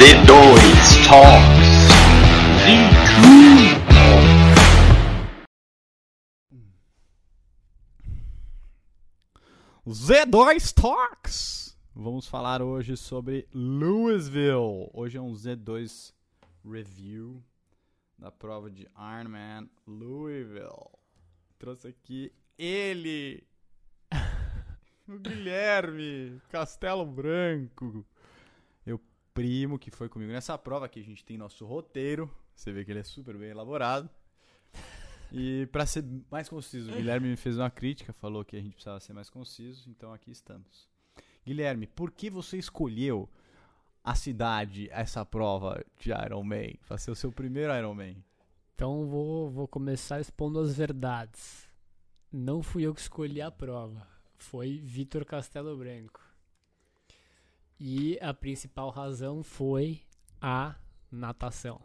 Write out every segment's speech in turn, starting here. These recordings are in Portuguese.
Z2 Talks. Z2 Talks! Vamos falar hoje sobre Louisville. Hoje é um Z2 Review da prova de Ironman Louisville. Trouxe aqui ele, o Guilherme Castelo Branco. Primo que foi comigo nessa prova. Aqui a gente tem nosso roteiro. Você vê que ele é super bem elaborado. E para ser mais conciso, o Guilherme me fez uma crítica, falou que a gente precisava ser mais conciso, então aqui estamos. Guilherme, por que você escolheu a cidade, essa prova de Ironman, para ser o seu primeiro Ironman? Então vou, vou começar expondo as verdades. Não fui eu que escolhi a prova, foi Vitor Castelo Branco. E a principal razão foi a natação,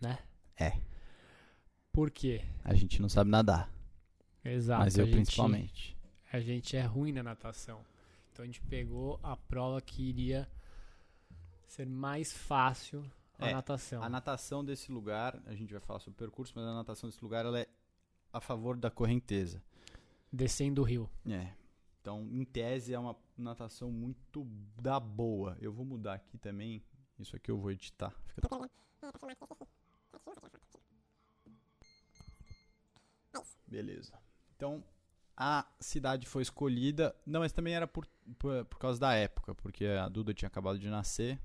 né? É. Por quê? A gente não sabe nadar, Exato. mas eu a gente- principalmente. A gente é ruim na natação. Então a gente pegou a prova que iria ser mais fácil a É, natação. A natação desse lugar, a gente vai falar sobre o percurso, mas a natação desse lugar ela é a favor da correnteza. Descendo o rio. É. Então, em tese, é uma natação muito da boa. Eu vou mudar aqui também. Isso aqui eu vou editar. Fica Beleza. Então, a cidade foi escolhida. Não, mas também era por, por, por causa da época, porque a Duda tinha acabado de nascer.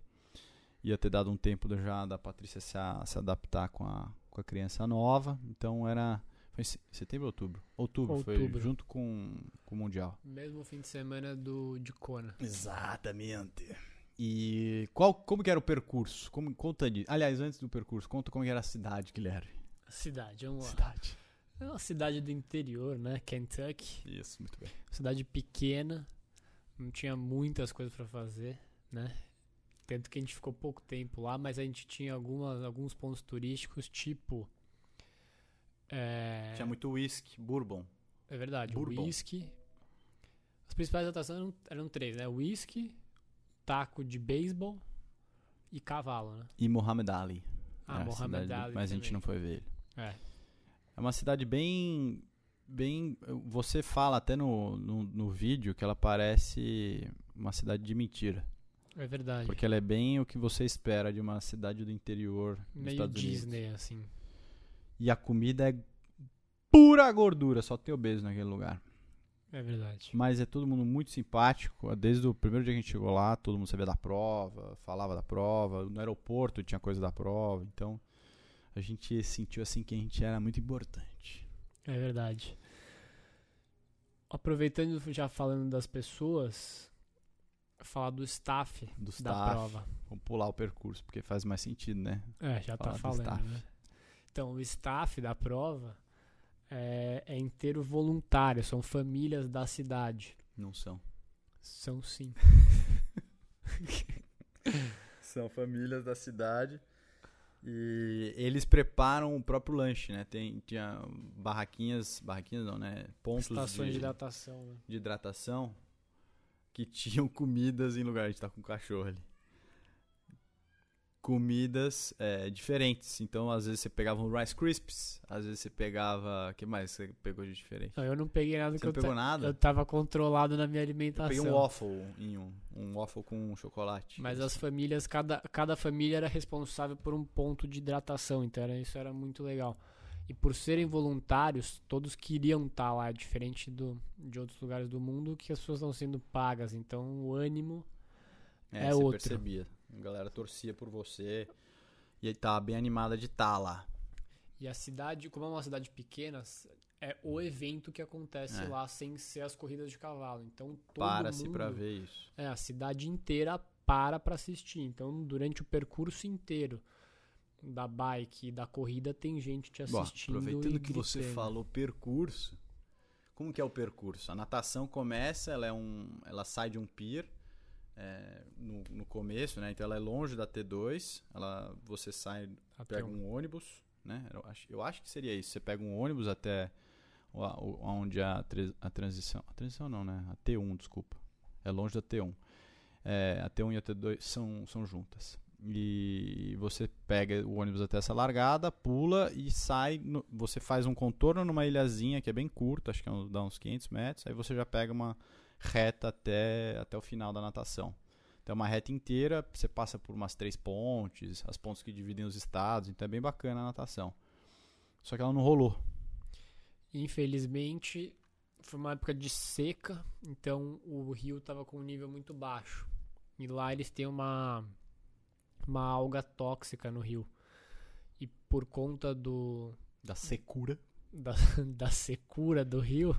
Ia ter dado um tempo já da Patrícia se, a- se adaptar com a, com a criança nova. Então era. Foi em se- setembro ou outubro? Outubro, foi Outubro. junto com, com o Mundial. Mesmo fim de semana do de Kona. Exatamente. E qual, como que era o percurso? Como, conta de, aliás, antes do percurso, conta como que era a cidade, Guilherme. Cidade, vamos lá. Cidade. É uma cidade do interior, né? Kentucky. Isso, muito bem. Cidade pequena. Não tinha muitas coisas pra fazer, né? Tanto que a gente ficou pouco tempo lá, mas a gente tinha algumas, alguns pontos turísticos, tipo. É, Tinha muito whisky, bourbon. é verdade, Bourbon. whisky. As principais atrações eram, eram três, né? Whisky, taco de beisebol e cavalo, né? E Muhammad Ali. Ah, a Mohamed cidade Ali. Mas a gente também. não foi ver ele. É. É uma cidade bem. bem você fala até no, no, no vídeo que ela parece uma cidade de mentira. É verdade. Porque ela é bem o que você espera de uma cidade do interior dos Meio Estados Disney, Unidos. assim. E a comida é pura gordura, só tem obeso naquele lugar. É verdade. Mas é todo mundo muito simpático. Desde o primeiro dia que a gente chegou lá, todo mundo sabia da prova, falava da prova. No aeroporto tinha coisa da prova. Então a gente sentiu assim que a gente era muito importante. É verdade. Aproveitando, já falando das pessoas, falar do staff Do da staff. prova. Vamos pular o percurso, porque faz mais sentido, né? É, já Falar tá do falando, staff. né? Então, o staff da prova é, é inteiro voluntário, são famílias da cidade. Não são. São sim. São famílias da cidade. E eles preparam o próprio lanche, né? Tem, tinha barraquinhas, barraquinhas não, né? Pontos Estações de de, hidratação, né? de hidratação que tinham comidas em lugar. A gente tá com um cachorro ali. Comidas é, diferentes. Então, às vezes você pegava um Rice Crisps, às vezes você pegava. O que mais você pegou de diferente? Não, eu não peguei nada Você que não eu, pegou nada? eu tava controlado na minha Eu alimentação. peguei um waffle em um. Um waffle com chocolate. Mas as famílias, cada, cada família era responsável por um ponto de hidratação, então era, isso era muito legal. E por serem voluntários, todos queriam estar lá, diferente do, de outros lugares do mundo que as pessoas estão sendo pagas. Então o ânimo É, é você outro. percebia. A galera torcia por você. E aí tava bem animada de estar lá. e a cidade, como é uma cidade pequena, é o evento que acontece É. lá sem ser as corridas de cavalo. Então todo Para-se pra ver isso. É, a cidade inteira para pra assistir. Então durante o percurso inteiro da bike e da corrida tem gente te Bom, assistindo aproveitando e que você falou percurso, como que é o percurso? A natação começa, ela é um, ela sai de um pier é, no, no começo, né? Então ela é longe da T2, ela, você sai, Até pega um- um ônibus, né? Eu acho, eu acho que seria isso. Você pega um ônibus até onde a, a transição, a transição não, né? A T1, desculpa. É longe da T1. É, a T1 e a T2 são, são juntas. e você pega o ônibus até essa largada, pula e sai. no- você faz um contorno numa ilhazinha que é bem curta, acho que é uns- dá uns 500 metros. Aí você já pega uma reta até, até o final da natação. Então, é uma reta inteira, você passa por umas três pontes, as pontes que dividem os estados, então é bem bacana a natação. Só que ela não rolou. Infelizmente, foi uma época de seca, então o rio estava com um nível muito baixo. E lá eles têm uma, uma alga tóxica no rio. E por conta do, Da secura. da, da secura do rio,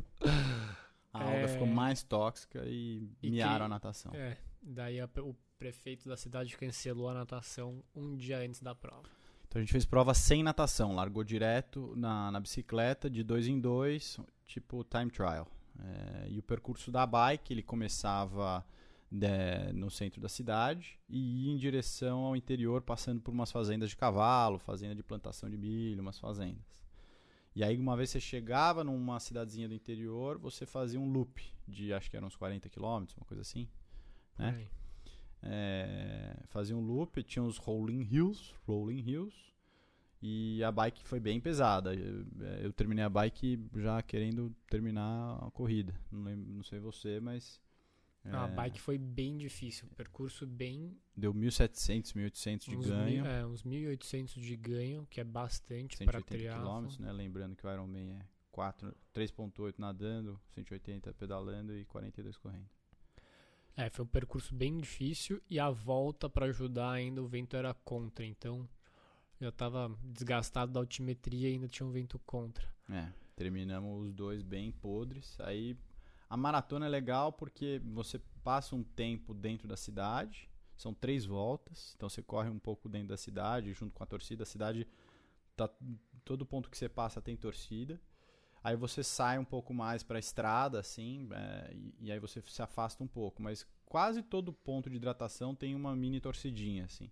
A alga É. ficou mais tóxica e, E miaram que- a natação. é, daí a- o prefeito da cidade cancelou a natação um dia antes da prova. Então a gente fez prova sem natação, largou direto na, na bicicleta, de dois em dois, tipo time trial. É, e o percurso da bike, ele começava né, no centro da cidade e ia em direção ao interior, passando por umas fazendas de cavalo, fazenda de plantação de milho, umas fazendas. E aí, uma vez você chegava numa cidadezinha do interior, você fazia um loop de, acho que eram uns 40 quilômetros, uma coisa assim. Né? É, fazia um loop, tinha os rolling hills, rolling hills, e a bike foi bem pesada. Eu, eu terminei a bike já querendo terminar a corrida. Não, lembro, não sei você, mas A é, bike foi bem difícil, percurso bem deu 1.700, 1.800 de uns ganho, mil- é, uns 1.800 de ganho, que é bastante para 180 triatlo. quilômetros, né? Lembrando que o Ironman é 4, 3.8 nadando, 180 pedalando e 42 correndo. É, foi um percurso bem difícil e a volta para ajudar ainda o vento era contra, então já tava desgastado da altimetria e ainda tinha um vento contra. É, terminamos os dois bem podres. Aí a maratona é legal porque você passa um tempo dentro da cidade, são três voltas, então você corre um pouco dentro da cidade, junto com a torcida. A cidade, tá, todo ponto que você passa tem torcida. Aí você sai um pouco mais para a estrada, assim, é, e, aí você se afasta um pouco. Mas quase todo ponto de hidratação tem uma mini torcidinha, assim.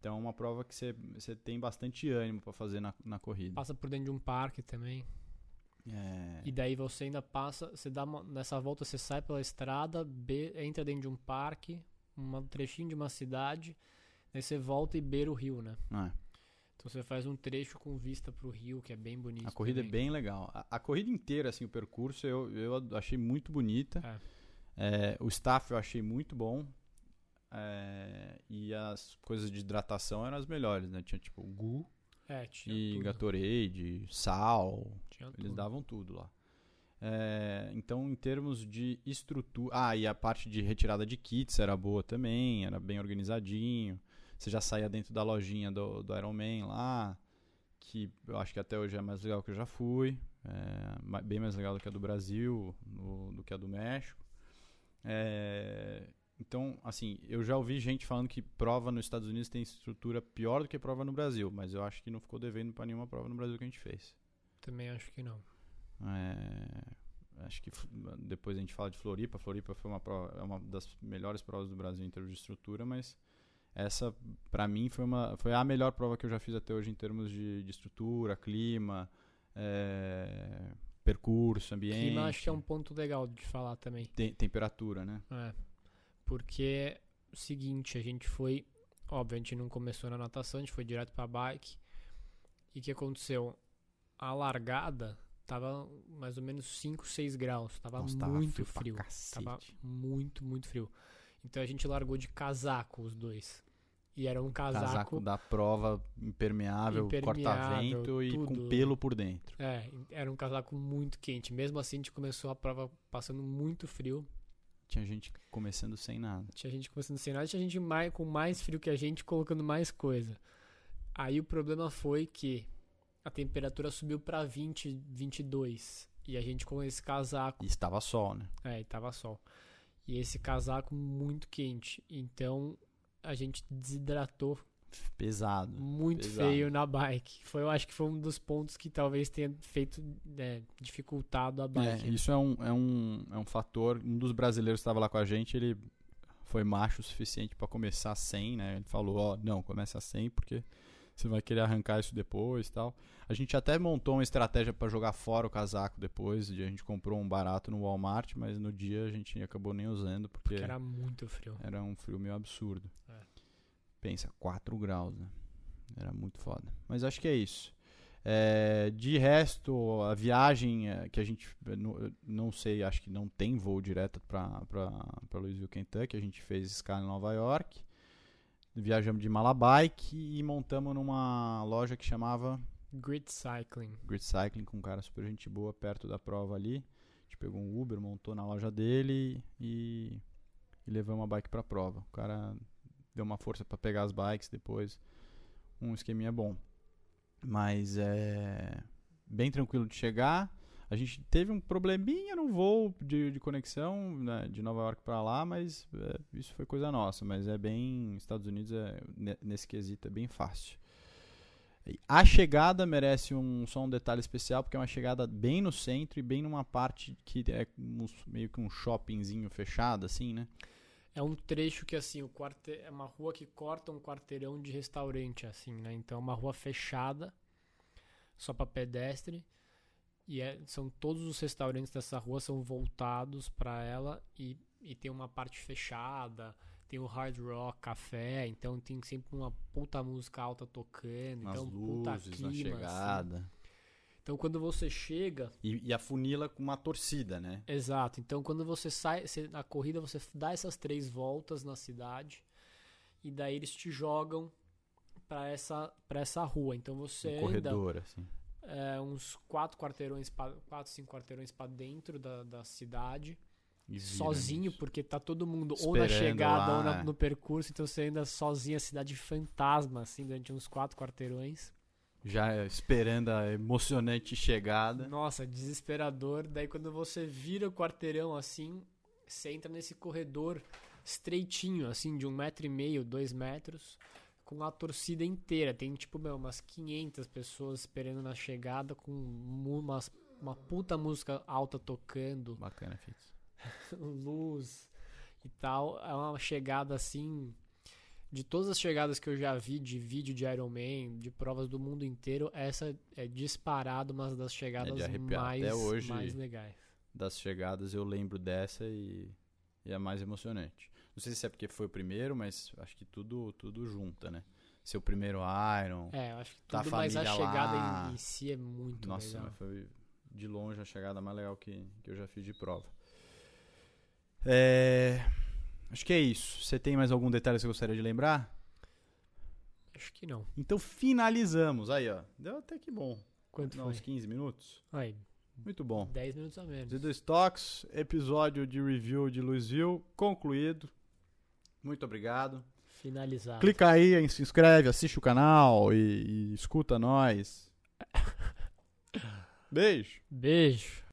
Então é uma prova que você, você tem bastante ânimo para fazer na, na corrida. Passa por dentro de um parque também. É, E daí você ainda passa, você dá uma- nessa volta você sai pela estrada, be- entra dentro de um parque, um trechinho de uma cidade, daí você volta e beira o rio, né? é. Então você faz um trecho com vista pro rio, que é bem bonito. A corrida também. é bem legal. A, a corrida inteira, assim, o percurso, eu, eu achei muito bonita. É, o staff eu achei muito bom. É, e as coisas de hidratação eram as melhores, né? Tinha tipo Gu É, tinha e tudo. Gatorade, sal. Tinha Eles tudo. davam tudo lá. É, então, em termos de estrutura. Ah, e a parte de retirada de kits era boa também, era bem organizadinho. Você já saía dentro da lojinha do, do Iron Man lá, que eu acho que até hoje é mais legal que eu já fui. É, bem mais legal do que a do Brasil, no- do que a do México. É, então, assim, eu já ouvi gente falando que prova nos Estados Unidos tem estrutura pior do que prova no Brasil, mas eu acho que não ficou devendo para nenhuma prova no Brasil que a gente fez. Também acho que não. É, acho que depois a gente fala de Floripa. Floripa foi uma, prova, é uma das melhores provas do Brasil em termos de estrutura, mas essa, pra mim, foi, uma, foi a melhor prova que eu já fiz até hoje em termos de, de estrutura, clima, é, percurso, ambiente, Clima acho que é um ponto legal de falar também. te- temperatura, né? É. Porque o seguinte, a gente foi. Óbvio, a gente não começou na natação, a gente foi direto pra bike. E o que aconteceu? A largada tava mais ou menos 5, 6 graus. Tava Nossa, tava muito frio pra frio. cacete. Tava muito, muito frio. Então a gente largou de casaco os dois. E era um Casaco, casaco. da prova impermeável, Impermeável, corta-vento e com pelo por dentro. É, era um casaco muito quente. Mesmo assim, a gente começou a prova passando muito frio. Tinha gente começando sem nada. Tinha gente começando sem nada, tinha gente mais, com mais frio que a gente colocando mais coisa. Aí o problema foi que a temperatura subiu pra 20, 22. E a gente com esse casaco. E estava sol, né? É, e tava sol. E esse casaco muito quente. Então a gente desidratou Pesado. muito Pesado. feio na bike. Foi, eu acho que foi um dos pontos que talvez tenha feito, né, dificultado a É, bike. né? isso é um, é, um, é um fator. Um dos brasileiros que estava lá com a gente, ele foi macho o suficiente para começar sem, né? Ele falou: Ó, não, começa sem porque você vai querer arrancar isso depois tal. A gente até montou uma estratégia para jogar fora o casaco depois. A gente comprou um barato no Walmart, mas no dia a gente acabou nem usando porque, Porque era muito frio. era um frio meio absurdo. É. Pensa, 4 graus, né? Era muito foda. Mas acho que é isso. É, de resto, a viagem é, que a gente não, não sei, acho que não tem voo direto para Louisville, Kentucky. A gente fez escala em Nova York. Viajamos de Malabike e montamos numa loja que chamava Grid Cycling. Grid Cycling com um cara super gente boa perto da prova ali. A gente pegou um Uber, montou na loja dele e, e levamos a bike para a prova. O cara deu uma força para pegar as bikes depois. Um esqueminha bom. Mas é bem tranquilo de chegar. A gente teve um probleminha no voo de, de conexão né, de Nova York para lá, mas é, isso foi coisa nossa. Mas é bem. Estados Unidos, é, nesse quesito, é bem fácil. A chegada merece um, só um detalhe especial, porque é uma chegada bem no centro e bem numa parte que é um, meio que um shoppingzinho fechado, assim, né? É um trecho que, assim, o quarte... é uma rua que corta um quarteirão de restaurante, assim, né? Então é uma rua fechada, só para pedestre. E é, são todos os restaurantes dessa rua são voltados para ela e, e tem uma parte fechada tem o hard rock, café, então tem sempre uma puta música alta tocando, Nas então luzes, puta clima, na chegada. Assim. Então quando você chega e, e, a funila com uma torcida, né? Exato. Então quando você sai você, na corrida você dá essas três voltas na cidade e daí eles te jogam para essa para essa rua. Então você um anda corredor, assim. É, uns quatro quarteirões, quatro cinco quarteirões para dentro da, da cidade sozinho, porque tá todo mundo Esperando ou na chegada lá, ou na, no percurso, então você anda sozinho, a cidade fantasma, assim, durante uns quatro quarteirões. Já esperando a emocionante chegada. Nossa, desesperador. Daí quando você vira o quarteirão assim, você entra nesse corredor estreitinho, assim, de um metro e meio, dois metros, com a torcida inteira. Tem tipo, meu, umas 500 pessoas esperando na chegada, com uma, uma puta música alta tocando. Bacana, Fitz. luz e tal. É uma chegada assim. De todas as chegadas que eu já vi de vídeo de Iron Man, de provas do mundo inteiro, essa é disparado uma das chegadas é mais, Até hoje, mais legais. Das chegadas eu lembro dessa e, e é mais emocionante. Não sei se é porque foi o primeiro, mas acho que tudo, tudo junta, né? Seu primeiro Iron. É, acho que tudo, mas a chegada em, em, si é muito Nossa, legal. foi de longe a chegada mais legal que, que eu já fiz de prova. É... Acho que é isso. Você tem mais algum detalhe que você gostaria de lembrar? Acho que não. Então finalizamos. Aí, ó. Deu até que bom. Quanto não, foi? Uns 15 minutos? Aí. Muito bom. 10 minutos a menos. Z2 Talks, episódio de review de Louisville concluído. Muito obrigado. Finalizado. Clica aí, se inscreve, assiste o canal e, e escuta nós. Beijo. Beijo.